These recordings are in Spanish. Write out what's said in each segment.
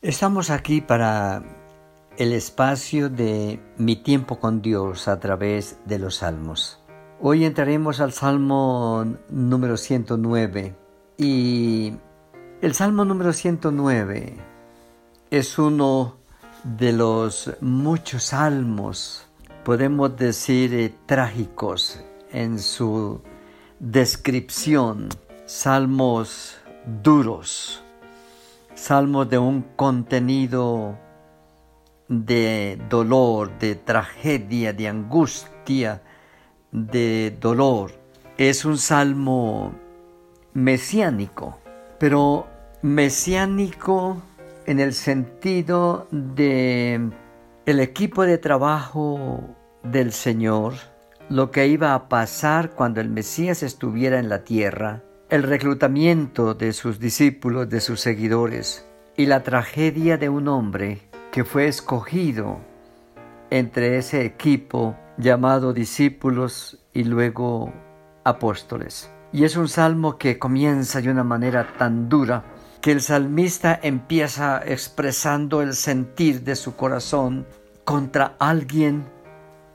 Estamos aquí para el espacio de mi tiempo con Dios a través de los salmos. Hoy entraremos al salmo número 109 y el salmo número 109 es uno de los muchos salmos, podemos decir, eh, trágicos en su descripción, salmos duros salmos de un contenido de dolor, de tragedia, de angustia, de dolor. Es un salmo mesiánico, pero mesiánico en el sentido de el equipo de trabajo del Señor, lo que iba a pasar cuando el Mesías estuviera en la tierra, el reclutamiento de sus discípulos, de sus seguidores, y la tragedia de un hombre que fue escogido entre ese equipo llamado discípulos y luego apóstoles. Y es un salmo que comienza de una manera tan dura que el salmista empieza expresando el sentir de su corazón contra alguien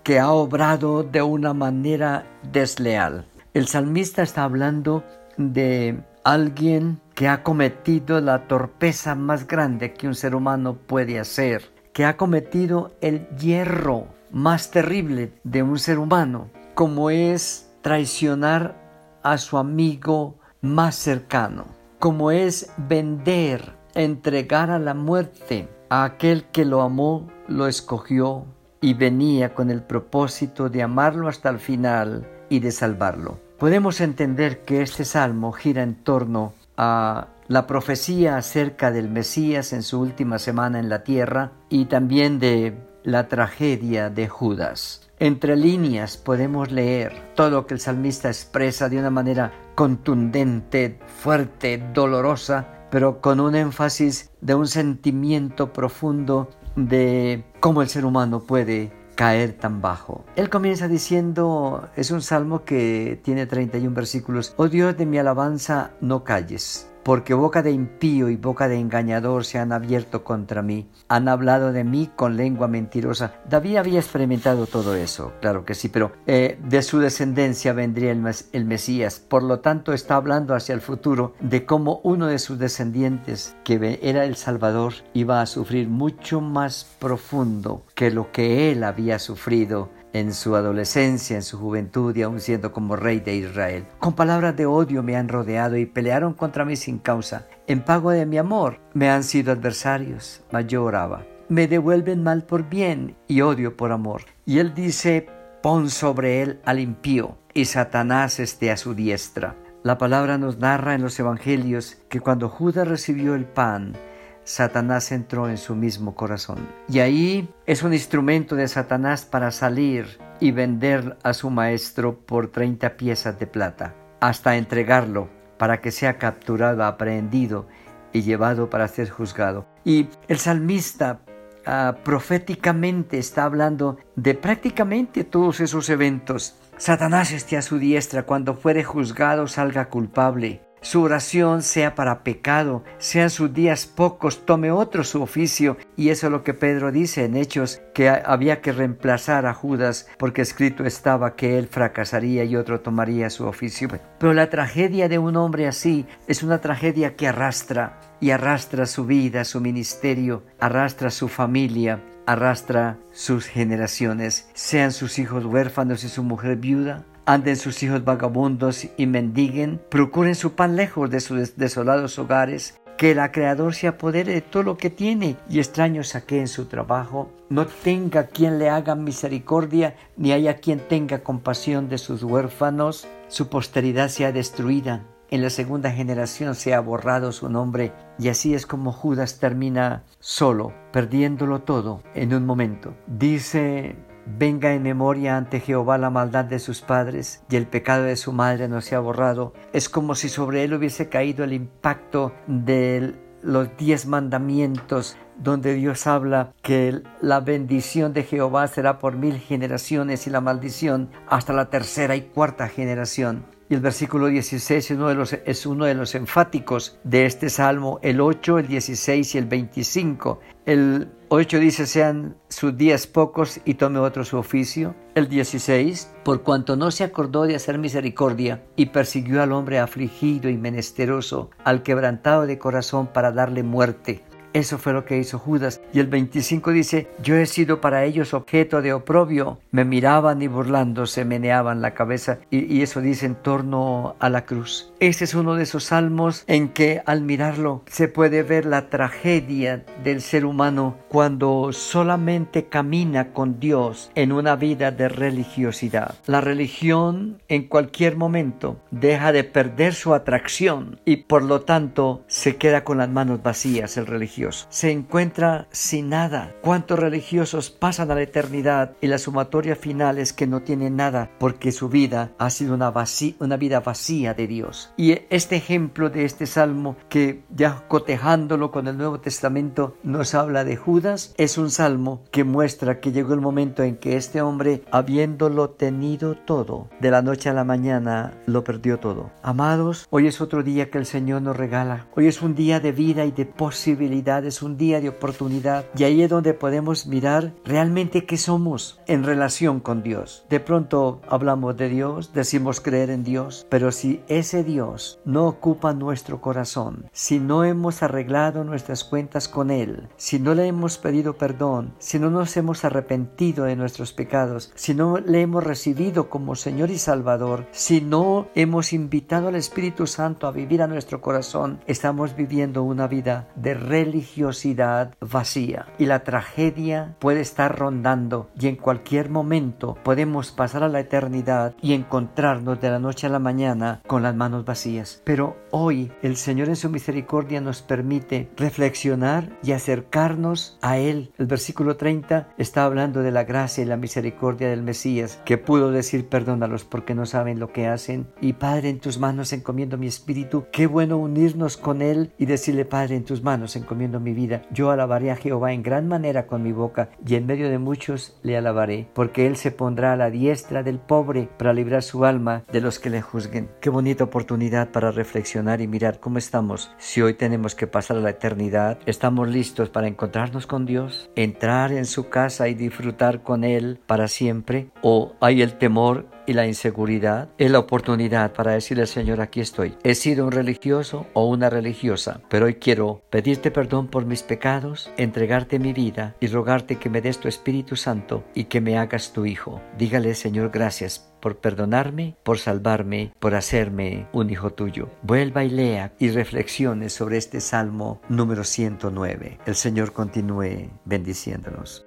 que ha obrado de una manera desleal. El salmista está hablando de alguien que ha cometido la torpeza más grande que un ser humano puede hacer, que ha cometido el hierro más terrible de un ser humano, como es traicionar a su amigo más cercano, como es vender, entregar a la muerte a aquel que lo amó, lo escogió y venía con el propósito de amarlo hasta el final y de salvarlo. Podemos entender que este salmo gira en torno a la profecía acerca del Mesías en su última semana en la tierra y también de la tragedia de Judas. Entre líneas podemos leer todo lo que el salmista expresa de una manera contundente, fuerte, dolorosa, pero con un énfasis de un sentimiento profundo de cómo el ser humano puede caer tan bajo. Él comienza diciendo, es un salmo que tiene 31 versículos, oh Dios de mi alabanza, no calles porque boca de impío y boca de engañador se han abierto contra mí, han hablado de mí con lengua mentirosa. David había experimentado todo eso, claro que sí, pero eh, de su descendencia vendría el, el Mesías, por lo tanto está hablando hacia el futuro de cómo uno de sus descendientes, que era el Salvador, iba a sufrir mucho más profundo que lo que él había sufrido en su adolescencia, en su juventud y aún siendo como rey de Israel. Con palabras de odio me han rodeado y pelearon contra mí sin causa. En pago de mi amor me han sido adversarios, mas yo oraba. Me devuelven mal por bien y odio por amor. Y él dice, pon sobre él al impío y Satanás esté a su diestra. La palabra nos narra en los evangelios que cuando Judas recibió el pan, Satanás entró en su mismo corazón. Y ahí es un instrumento de Satanás para salir y vender a su maestro por 30 piezas de plata, hasta entregarlo para que sea capturado, aprehendido y llevado para ser juzgado. Y el salmista ah, proféticamente está hablando de prácticamente todos esos eventos. Satanás esté a su diestra, cuando fuere juzgado salga culpable su oración sea para pecado, sean sus días pocos, tome otro su oficio. Y eso es lo que Pedro dice en Hechos, que había que reemplazar a Judas porque escrito estaba que él fracasaría y otro tomaría su oficio. Pero la tragedia de un hombre así es una tragedia que arrastra y arrastra su vida, su ministerio, arrastra su familia, arrastra sus generaciones, sean sus hijos huérfanos y su mujer viuda, anden sus hijos vagabundos y mendiguen, procuren su pan lejos de sus desolados hogares, que el Creador se apodere de todo lo que tiene y extraño saque en su trabajo, no tenga quien le haga misericordia, ni haya quien tenga compasión de sus huérfanos, su posteridad sea destruida, en la segunda generación se ha borrado su nombre. Y así es como Judas termina solo, perdiéndolo todo en un momento. Dice Venga en memoria ante Jehová la maldad de sus padres y el pecado de su madre no se ha borrado. Es como si sobre él hubiese caído el impacto de los diez mandamientos donde Dios habla que la bendición de Jehová será por mil generaciones y la maldición hasta la tercera y cuarta generación. Y el versículo 16 es uno de los, es uno de los enfáticos de este salmo, el 8, el 16 y el 25. El 8 dice, sean sus días pocos y tome otro su oficio. El 16, por cuanto no se acordó de hacer misericordia y persiguió al hombre afligido y menesteroso, al quebrantado de corazón para darle muerte. Eso fue lo que hizo Judas. Y el 25 dice, yo he sido para ellos objeto de oprobio. Me miraban y burlándose meneaban la cabeza. Y, eso dice en torno a la cruz. Este es uno de esos salmos en que al mirarlo se puede ver la tragedia del ser humano cuando solamente camina con Dios en una vida de religiosidad. La religión en cualquier momento deja de perder su atracción y por lo tanto se queda con las manos vacías el religioso se encuentra sin nada. ¿Cuántos religiosos pasan a la eternidad y la sumatoria final es que no tienen nada porque su vida ha sido una, una vida vacía de Dios? Y este ejemplo de este salmo que ya cotejándolo con el Nuevo Testamento nos habla de Judas es un salmo que muestra que llegó el momento en que este hombre habiéndolo tenido todo de la noche a la mañana lo perdió todo. Amados, hoy es otro día que el Señor nos regala. Hoy es un día de vida y de posibilidad es un día de oportunidad y ahí es donde podemos mirar realmente qué somos en relación con Dios. De pronto hablamos de Dios, decimos creer en Dios, pero si ese Dios no ocupa nuestro corazón, si no hemos arreglado nuestras cuentas con Él, si no le hemos pedido perdón, si no nos hemos arrepentido de nuestros pecados, si no le hemos recibido como Señor y Salvador, si no hemos invitado al Espíritu Santo a vivir a nuestro corazón, estamos viviendo una vida de religión religiosidad vacía y la tragedia puede estar rondando y en cualquier momento podemos pasar a la eternidad y encontrarnos de la noche a la mañana con las manos vacías. Pero hoy el Señor en su misericordia nos permite reflexionar y acercarnos a Él. El versículo 30 está hablando de la gracia y la misericordia del Mesías que pudo decir perdónalos porque no saben lo que hacen y Padre en tus manos encomiendo mi espíritu. Qué bueno unirnos con Él y decirle Padre en tus manos encomiendo mi vida. Yo alabaré a Jehová en gran manera con mi boca, y en medio de muchos le alabaré, porque él se pondrá a la diestra del pobre para librar su alma de los que le juzguen. Qué bonita oportunidad para reflexionar y mirar cómo estamos. Si hoy tenemos que pasar a la eternidad, ¿estamos listos para encontrarnos con Dios? ¿Entrar en su casa y disfrutar con Él para siempre? ¿O hay el temor y la inseguridad es la oportunidad para decirle Señor, aquí estoy. He sido un religioso o una religiosa, pero hoy quiero pedirte perdón por mis pecados, entregarte mi vida y rogarte que me des tu Espíritu Santo y que me hagas tu Hijo. Dígale, Señor, gracias por perdonarme, por salvarme, por hacerme un hijo tuyo. Vuelva y lea y reflexione sobre este Salmo número 109. El Señor continúe bendiciéndonos.